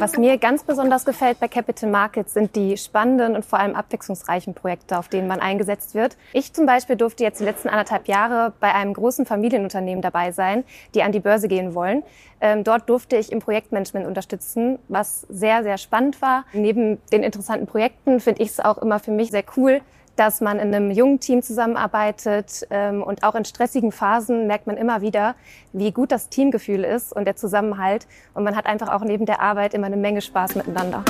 Was mir ganz besonders gefällt bei Capital Markets sind die spannenden und vor allem abwechslungsreichen Projekte, auf denen man eingesetzt wird. Ich zum Beispiel durfte jetzt die letzten anderthalb Jahre bei einem großen Familienunternehmen dabei sein, die an die Börse gehen wollen. Ähm, dort durfte ich im Projektmanagement unterstützen, was sehr, sehr spannend war. Neben den interessanten Projekten finde ich es auch immer für mich sehr cool, dass man in einem jungen Team zusammenarbeitet ähm, und auch in stressigen Phasen merkt man immer wieder, wie gut das Teamgefühl ist und der Zusammenhalt. Und man hat einfach auch neben der Arbeit immer eine Menge Spaß miteinander.